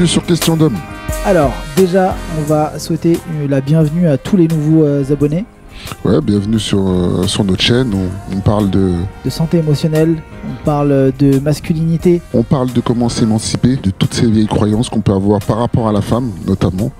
bienvenue sur Question d'homme. Alors, déjà, on va souhaiter euh, la bienvenue à tous les nouveaux euh, abonnés Ouais, bienvenue sur, euh, sur notre chaîne. On, on parle de, de santé émotionnelle, on parle de masculinité, on parle de comment s'émanciper de toutes ces vieilles croyances qu'on peut avoir par rapport à la femme, notamment,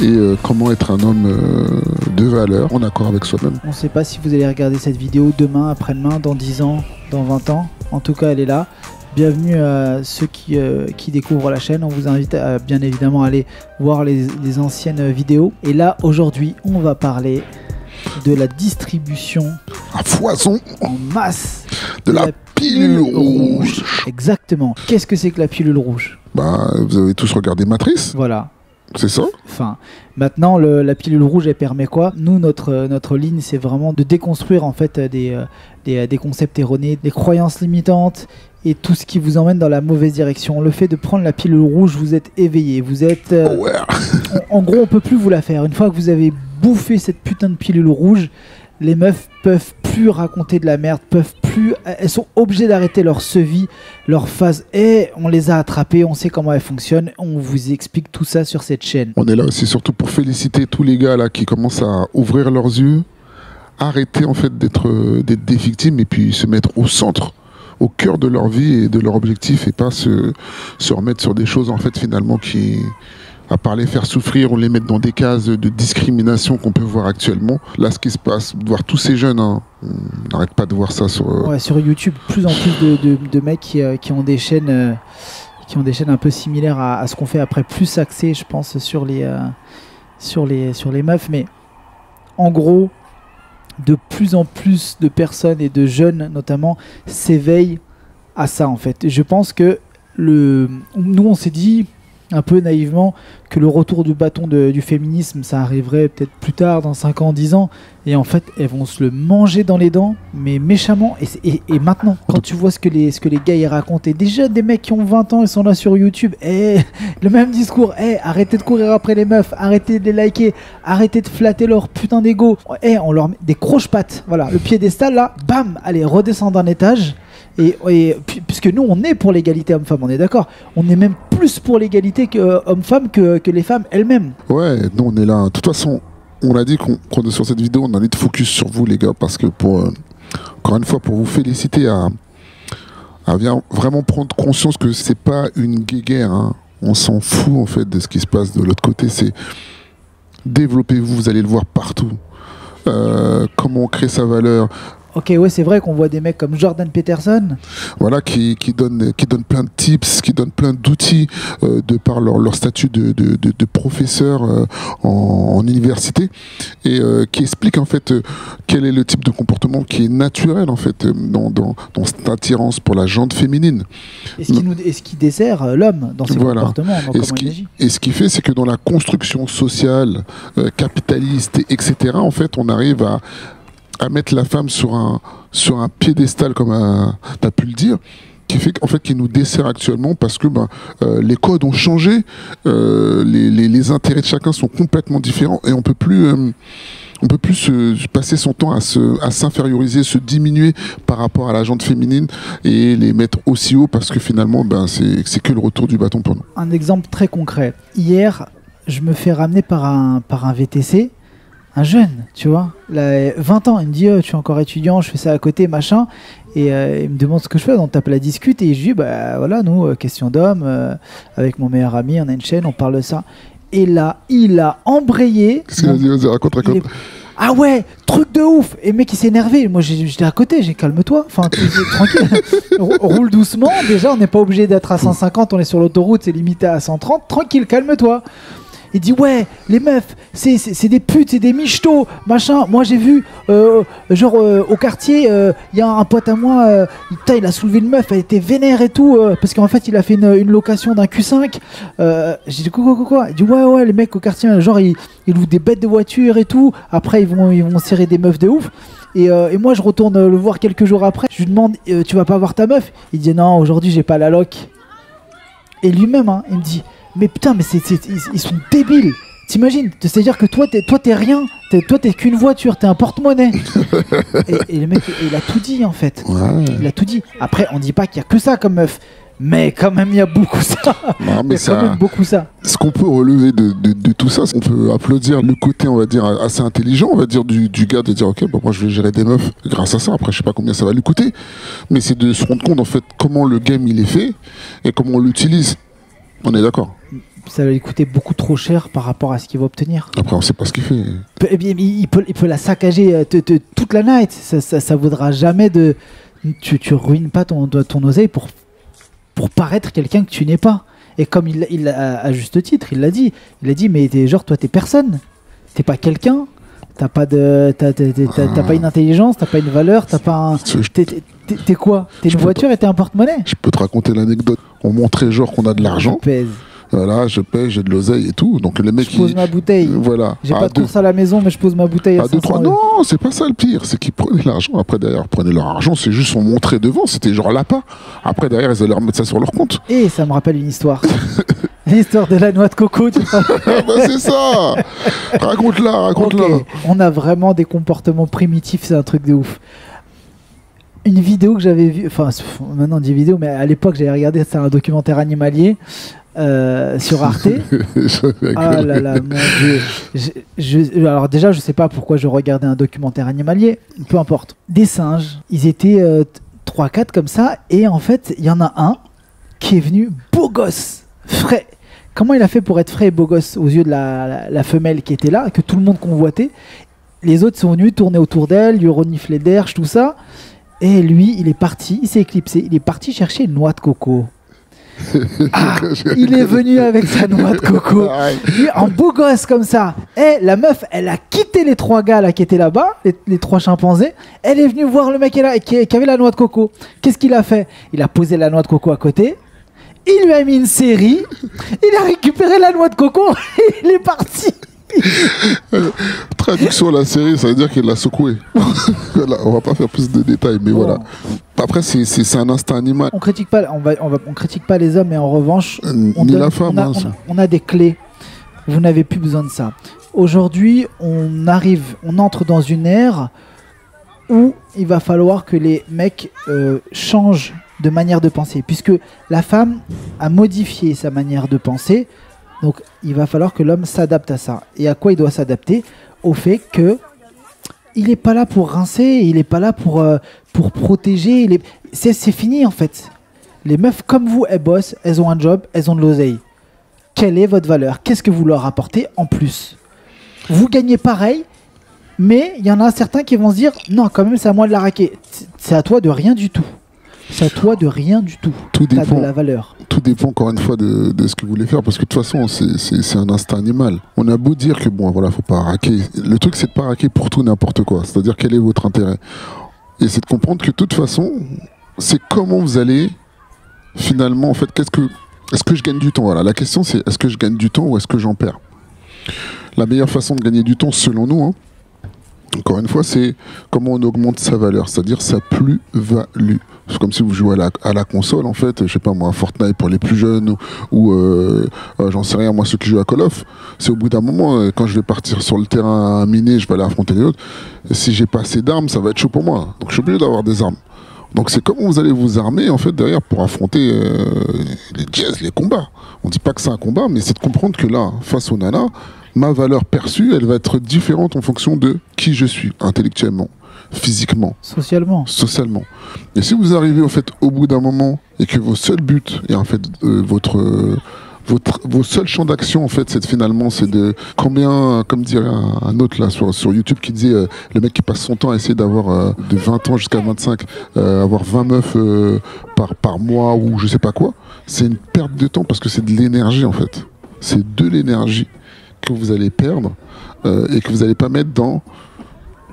et euh, comment être un homme euh, de valeur, en accord avec soi-même. On ne sait pas si vous allez regarder cette vidéo demain, après-demain, dans 10 ans, dans 20 ans. En tout cas, elle est là. Bienvenue à ceux qui, euh, qui découvrent la chaîne. On vous invite à bien évidemment aller voir les, les anciennes vidéos. Et là, aujourd'hui, on va parler de la distribution À foison en masse de la pilule rouge. Exactement. Qu'est-ce que c'est que la pilule rouge? Bah, vous avez tous regardé Matrice, Voilà. c'est ça? Enfin, maintenant, le- la pilule rouge, elle permet quoi? Nous, notre, euh, notre ligne, c'est vraiment de déconstruire en fait euh, des, des, des concepts erronés, des croyances limitantes et tout ce qui vous emmène dans la mauvaise direction. Le fait de prendre la pilule rouge, vous êtes éveillé, vous êtes... euh, Ouais. en, en gros, on peut plus vous la faire. Une fois que vous avez bouffé cette putain de pilule rouge, les meufs peuvent plus raconter de la merde, peuvent plus... Elles sont obligées d'arrêter leur sevi, leur phase. Et on les a attrapées, on sait comment elles fonctionnent, on vous explique tout ça sur cette chaîne. On est là aussi surtout pour féliciter tous les gars là qui commencent à ouvrir leurs yeux, arrêter en fait d'être des victimes et puis se mettre au centre, au cœur de leur vie et de leur objectif et pas se, se remettre sur des choses en fait finalement qui à part les faire souffrir, on les met dans des cases de discrimination qu'on peut voir actuellement. Là, ce qui se passe, voir tous ces jeunes, hein, on n'arrête pas de voir ça sur. euh, Ouais, sur YouTube, plus en plus de, de- mecs qui, euh, qui ont des chaînes, euh, qui ont des chaînes un peu similaires à, à ce qu'on fait après, plus axé, je pense, sur les, sur les, sur les meufs. Mais en gros, de plus en plus de personnes et de jeunes, notamment, s'éveillent à ça, en fait. Je pense que le, nous, on s'est dit un peu naïvement que le retour du bâton du féminisme, ça arriverait peut-être plus tard, dans 5 ans, 10 ans. Et en fait, elles vont se le manger dans les dents, mais méchamment. Et, et- et maintenant, quand tu vois ce que les, ce que gars racontent, et déjà des mecs qui ont 20 ans, ils sont là sur YouTube, et le même discours, Eh, arrêtez de courir après les meufs, arrêtez de les liker, arrêtez de flatter leur putain d'ego. Eh, on leur met des croche-pattes. Voilà, le piédestal là, bam, allez, redescends d'un étage. Et, et pu- puisque nous, on est pour l'égalité homme-femme, on est d'accord. On est même plus pour l'égalité que homme-femme que, les femmes elles-mêmes. Ouais, nous on est là. De toute façon, on a dit qu'on est sur cette vidéo, on a envie de focus sur vous les gars, parce que pour euh, encore une fois pour vous féliciter à, à vraiment prendre conscience que c'est pas une guéguerre. hein. On s'en fout en fait de ce qui se passe de l'autre côté. C'est développez-vous, vous allez le voir partout. Euh, comment on crée sa valeur, Ok, ouais, c'est vrai qu'on voit des mecs comme Jordan Peterson. voilà, qui, qui donne qui donne plein de tips, qui donne plein d'outils euh, de par leur, leur statut de, de, de, de professeur euh, en, en université et euh, qui explique en fait quel est le type de comportement qui est naturel en fait dans, dans, dans cette attirance pour la jante féminine. Et ce qui, nous, et ce qui dessert l'homme dans ses Voilà. comportements, dans Et ce, qui, et ce qui fait, c'est que dans la construction sociale, capitaliste, et- etc., en fait, on arrive à, à mettre la femme sur un, sur un piédestal, comme tu as pu le dire, qui fait qu'en fait, qui nous dessert actuellement parce que ben, euh, les codes ont changé, euh, les, les- intérêts de chacun sont complètement différents et on peut plus. euh, on peut plus se- passer son temps à se- à s'inférioriser, se diminuer par rapport à la jante féminine et les mettre aussi haut parce que finalement, ben, c'est c'est que le retour du bâton pour nous. Un exemple très concret. Hier, je me fais ramener par un, par un VTC, un jeune, tu vois, là, 20 ans. Il me dit, Oh, je suis encore étudiant, je fais ça à côté, machin. Et euh, il me demande ce que je fais, on tape la discute et je dis, bah voilà, nous, euh, question d'homme, euh, avec mon meilleur ami, on a une chaîne, on parle de ça. Et là, il a embrayé. Qu'est-ce qu'il a dit Vas-y, raconte, raconte. est- Ah ouais, truc de ouf Et mec il s'est énervé, moi j'étais à côté, j'ai calme-toi, enfin tranquille, Rou- roule doucement, déjà on n'est pas obligé d'être à 150, on est sur l'autoroute, c'est limité à 130, tranquille, calme-toi il dit ouais, les meufs, c'est- c'est des putes, c'est des michetots, machin. Moi j'ai vu, euh, genre euh, au quartier, il y a un pote à moi, euh, il a soulevé une meuf, elle était vénère et tout, euh, parce qu'en fait il a fait une, location d'un Q5. Euh, j'ai dit quoi quoi quoi Il dit ouais ouais, les mecs au quartier, genre ils, ils louent des bêtes de voiture et tout. Après ils vont ils vont serrer des meufs de ouf. Et, euh, et moi je retourne euh, le voir quelques jours après. Je lui demande euh, tu vas pas voir ta meuf? Il dit non aujourd'hui j'ai pas la loc. Et lui-même hein, il me dit mais putain mais c'est ils, ils sont débiles. T'imagines C'est-à-dire que toi t'es toi t'es rien. Toi t'es qu'une voiture, t'es un porte-monnaie. et, et le mec il a tout dit en fait. Ouais. Il a tout dit. Après on dit pas qu'il y a que ça comme meuf. Mais quand même, il y a beaucoup ça. Non, Il y a quand même beaucoup ça. ce qu'on peut relever de, de- de tout ça, c'est qu'on peut applaudir le côté, on va dire, assez intelligent, on va dire, du, du gars de dire, ok, bah, moi je vais gérer des meufs grâce à ça. Après, je sais pas combien ça va lui coûter, mais c'est de se rendre compte, en fait, comment le game il est fait et comment on l'utilise. On est d'accord. Ça va lui coûter beaucoup trop cher par rapport à ce qu'il va obtenir. Après, on sait pas ce qu'il fait. Pe- eh Il peut, il peut la saccager euh, te- te- toute la night. Ça, ça, ça vaudra jamais de. Tu, tu ruines pas ton, ton oseille pour, pour paraître quelqu'un que tu n'es pas. Et comme il, il a à juste titre, il l'a dit. Il a dit, mais t'es, genre, toi, t'es personne. T'es pas quelqu'un. T'as pas de, t'as, pas une intelligence, t'as pas une valeur, t'as pas un. T'es, t'es- quoi? T'es une voiture et t'es un porte-monnaie? Je peux te raconter l'anecdote. On montrait genre qu'on a de l'argent. Je pèse. Voilà, je paye, j'ai de l'oseille et tout. Donc les mecs, Je pose ils- ma bouteille. voilà. J'ai pas de course à la maison, mais je pose ma bouteille à, À deux, 500 trois. Non, c'est pas ça le pire. C'est qu'ils prenaient l'argent. Après, derrière, ils prenaient leur argent. C'est juste on montrait devant. C'était genre lapin. Après, derrière, ils allaient remettre ça sur leur compte. Et ça me rappelle une histoire. L'histoire de la noix de coco, tu vois. Ah bah, c'est ça Raconte-la, raconte-la. On a vraiment des comportements primitifs, c'est un truc de ouf. Une vidéo que j'avais vue, enfin maintenant des vidéos, mais à l'époque j'avais regardé, c'est un documentaire animalier euh, sur Arte. Ah là là, mon dieu. Je- je- alors déjà, je sais pas pourquoi je regardais un documentaire animalier, peu importe. Des singes, ils étaient 3-4 comme ça, et en fait, il y en a un qui est venu beau gosse, frais. Comment il a fait pour être frais et beau gosse aux yeux de la, la- la femelle qui était là, que tout le monde convoitait? Les autres sont venus tourner autour d'elle, lui renifler d'air, tout ça. Et lui, il est parti, il s'est éclipsé, il est parti chercher une noix de coco. Ah, il est venu avec sa noix de coco. Lui, en beau gosse comme ça. Et la meuf, elle a quitté les trois gars là qui étaient là-bas, les, les trois chimpanzés. Elle est venue voir le mec là, qui avait la noix de coco. Qu'est-ce qu'il a fait? Il a posé la noix de coco à côté. Il lui a mis une série. Il a récupéré la noix de coco. Et il est parti. Traduction de la série, ça veut dire qu'il l'a secoué. voilà, on va pas faire plus de détails, mais voilà. Après, c'est- un instinct animal. On critique pas, on va, on va, on critique pas les hommes, mais en revanche, Euh, on, donne- la femme. on a, hein, on a- ça. on a des clés. Vous n'avez plus besoin de ça. Aujourd'hui, on arrive, on entre dans une ère où il va falloir que les mecs euh, changent de manière de penser, puisque la femme a modifié sa manière de penser. Donc, il va falloir que l'homme s'adapte à ça. Et à quoi il doit s'adapter Au fait que il n'est pas là pour rincer, il n'est pas là pour, euh, pour protéger. C'est fini en fait. Les meufs comme vous, elles bossent, elles ont un job, elles ont de l'oseille. Quelle est votre valeur Qu'est-ce que vous leur apportez en plus Vous gagnez pareil, mais il y en a certains qui vont se dire non, quand même, c'est à moi de la raquer. C'est à toi de rien du tout. C'est à toi de rien du tout. Tout T'as de dépend. la valeur. Tout dépend encore une fois de, de ce que vous voulez faire, parce que de toute façon, c'est un instinct animal. On a beau dire que bon, voilà, faut pas raquer. Le truc, c'est de pas raquer pour tout n'importe quoi. C'est-à-dire quel est votre intérêt? Et c'est de comprendre que de toute façon, c'est comment vous allez finalement, en fait, qu'est-ce que, est-ce que je gagne du temps? Voilà, la question c'est est-ce que je gagne du temps ou est-ce que j'en perds? La meilleure façon de gagner du temps, selon nous, hein, encore une fois, c'est comment on augmente sa valeur, c'est-à-dire sa plus-value. C'est comme si vous jouez à la, console, en fait, je sais pas moi, Fortnite pour les plus jeunes, ou, euh, euh, j'en sais rien, moi, ceux qui jouent à Call of, c'est au bout d'un moment, euh, quand je vais partir sur le terrain à miner, je vais aller affronter les autres, si j'ai pas assez d'armes, ça va être chaud pour moi. Donc je suis obligé d'avoir des armes. Donc c'est comment vous allez vous armer, en fait, derrière, pour affronter les jazz, les combats? On dit pas que c'est un combat, mais c'est de comprendre que là, face aux nanas, ma valeur perçue, elle va être différente en fonction de qui je suis, intellectuellement, physiquement, Socialement. socialement. Et si vous arrivez, en fait, au bout d'un moment, et que vos seuls buts, et en fait, euh, votre... euh, votre, vos seuls champs d'action, en fait, c'est finalement, c'est de combien, comme dirait un, un autre là sur, sur YouTube qui disait euh, le mec qui passe son temps à essayer d'avoir euh, de 20 ans jusqu'à 25, euh, avoir 20 meufs par, par mois ou je sais pas quoi, c'est une perte de temps parce que c'est de l'énergie en fait. C'est de l'énergie que vous allez perdre et que vous n'allez pas mettre dans.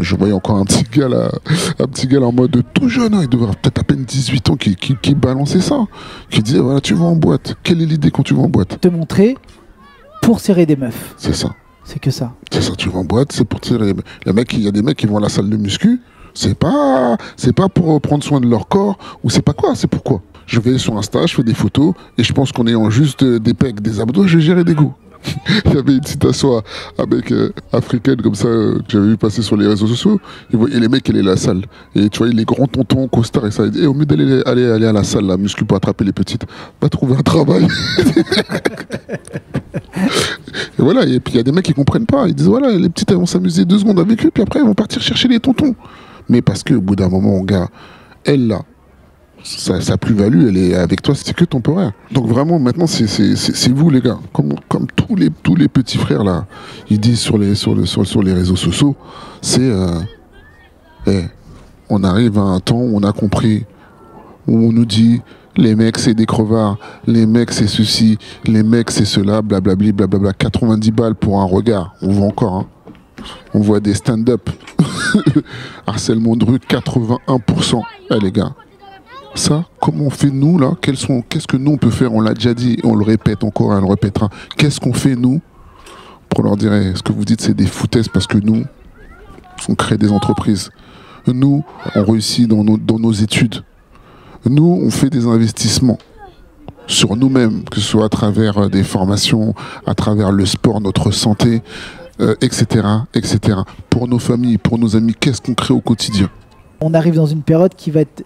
Je voyais encore un petit gars là, un petit gars là en mode tout jeune, hein, il devrait avoir peut-être à peine 18 ans, qui, qui, qui balançait ça, qui disait voilà, tu vas en boîte. Quelle est l'idée quand tu vas en boîte? Te montrer pour serrer des meufs. C'est ça. C'est que ça. C'est ça, tu vas en boîte, c'est pour tirer. Les mecs, il y a des mecs qui vont à la salle de muscu, c'est pas, c'est pas pour prendre soin de leur corps, ou c'est pas quoi, c'est pourquoi. Je vais sur Insta, je fais des photos, et je pense qu'en ayant juste des pecs, des abdos, je vais gérer des goûts. il y avait une citation avec euh, africaine comme ça euh, que j'avais vu passer sur les réseaux sociaux. Et, les mecs, elle est à la salle. Et tu vois, les grands tontons, costards et ça. Et au mieux d'aller aller, aller à la salle, la muscu pour attraper les petites, va trouver un travail. et voilà. Et puis il y a des mecs qui comprennent pas. Ils disent voilà, les petites elles vont s'amuser deux secondes avec eux, puis après elles vont partir chercher les tontons. Mais parce que au bout d'un moment, gars, elle là, sa, plus-value, elle est avec toi, c'est que temporaire. Donc vraiment, maintenant, c'est vous, les gars. Comme, tous, les, tous les petits frères, là, ils disent sur les, sur sur, les réseaux sociaux, c'est... Euh, on arrive à un temps où on a compris, où on nous dit, les mecs, c'est des crevards, les mecs, c'est ceci, les mecs, c'est cela, blablabli, blablabla. 90 balles pour un regard, on voit encore, hein. On voit des stand-up. Harcèlement de rue, 81%. Eh les gars, ça, comment on fait nous là Qu'est-ce que nous on peut faire? On l'a déjà dit, on le répète encore, on le répétera. Qu'est-ce qu'on fait nous pour leur dire ce que vous dites c'est des foutaises parce que nous, on crée des entreprises. Nous, on réussit dans nos, dans nos études. Nous, on fait des investissements sur nous-mêmes, que ce soit à travers euh, des formations, à travers le sport, notre santé, etc., euh, etc. Pour nos familles, pour nos amis, qu'est-ce qu'on crée au quotidien? On arrive dans une période qui va être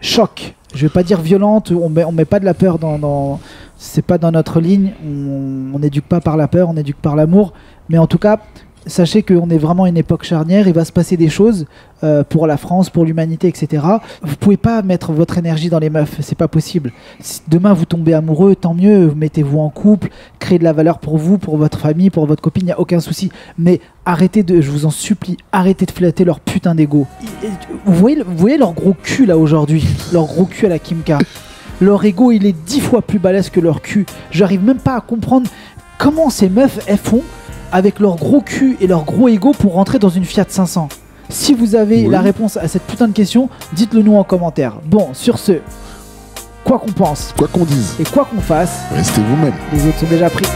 choc. Je vais pas dire violente, on met, on met pas de la peur dans, dans c'est pas dans notre ligne. On n'éduque pas par la peur, on éduque par l'amour. Mais en tout cas, sachez qu'on est vraiment une époque charnière, il va se passer des choses euh, pour la France, pour l'humanité, etc. Vous pouvez pas mettre votre énergie dans les meufs, c'est pas possible. Si demain vous tombez amoureux, tant mieux, mettez-vous en couple, créez de la valeur pour vous, pour votre famille, pour votre copine, il n'y a aucun souci. Mais arrêtez de, je vous en supplie, arrêtez de flatter leur putain d'ego. Vous voyez, vous voyez leur gros cul là aujourd'hui, leur gros cul à la Kimka. Leur ego, il est dix fois plus balèze que leur cul. J'arrive même pas à comprendre comment ces meufs elles font avec leur gros cul et leur gros ego pour rentrer dans une Fiat 500 Si vous avez la réponse à cette putain de question, dites-le nous en commentaire. Bon, sur ce, quoi qu'on pense, quoi qu'on dise et quoi qu'on fasse, restez vous-même. Les autres sont déjà pris.